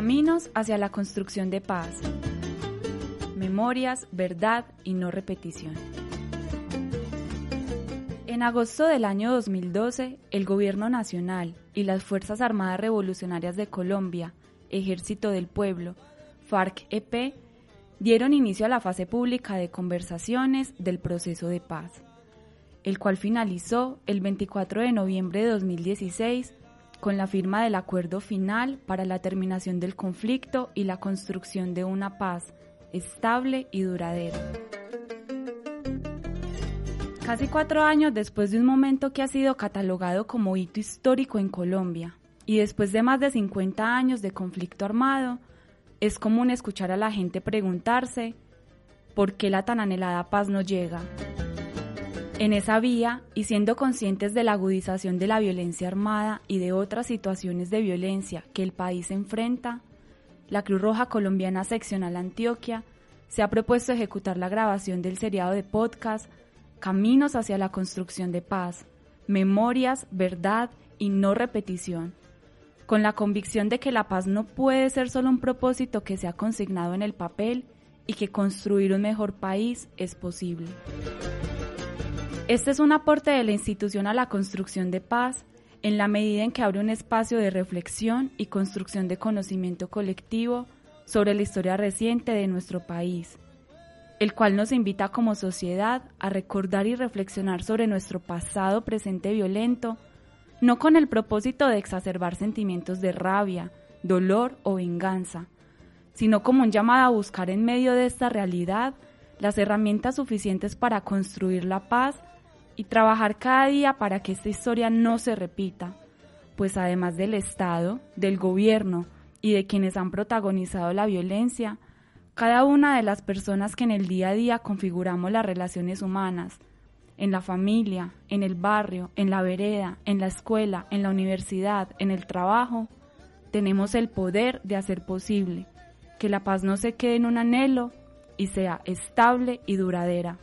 Caminos hacia la construcción de paz. Memorias, verdad y no repetición. En agosto del año 2012, el Gobierno Nacional y las Fuerzas Armadas Revolucionarias de Colombia, Ejército del Pueblo, FARC-EP, dieron inicio a la fase pública de conversaciones del proceso de paz, el cual finalizó el 24 de noviembre de 2016 con la firma del acuerdo final para la terminación del conflicto y la construcción de una paz estable y duradera. Casi cuatro años después de un momento que ha sido catalogado como hito histórico en Colombia y después de más de 50 años de conflicto armado, es común escuchar a la gente preguntarse por qué la tan anhelada paz no llega. En esa vía, y siendo conscientes de la agudización de la violencia armada y de otras situaciones de violencia que el país enfrenta, la Cruz Roja Colombiana Seccional Antioquia se ha propuesto ejecutar la grabación del seriado de podcast Caminos hacia la construcción de paz, memorias, verdad y no repetición, con la convicción de que la paz no puede ser solo un propósito que se ha consignado en el papel y que construir un mejor país es posible. Este es un aporte de la institución a la construcción de paz en la medida en que abre un espacio de reflexión y construcción de conocimiento colectivo sobre la historia reciente de nuestro país, el cual nos invita como sociedad a recordar y reflexionar sobre nuestro pasado presente violento, no con el propósito de exacerbar sentimientos de rabia, dolor o venganza, sino como un llamado a buscar en medio de esta realidad las herramientas suficientes para construir la paz y trabajar cada día para que esta historia no se repita, pues además del Estado, del gobierno y de quienes han protagonizado la violencia, cada una de las personas que en el día a día configuramos las relaciones humanas, en la familia, en el barrio, en la vereda, en la escuela, en la universidad, en el trabajo, tenemos el poder de hacer posible que la paz no se quede en un anhelo y sea estable y duradera.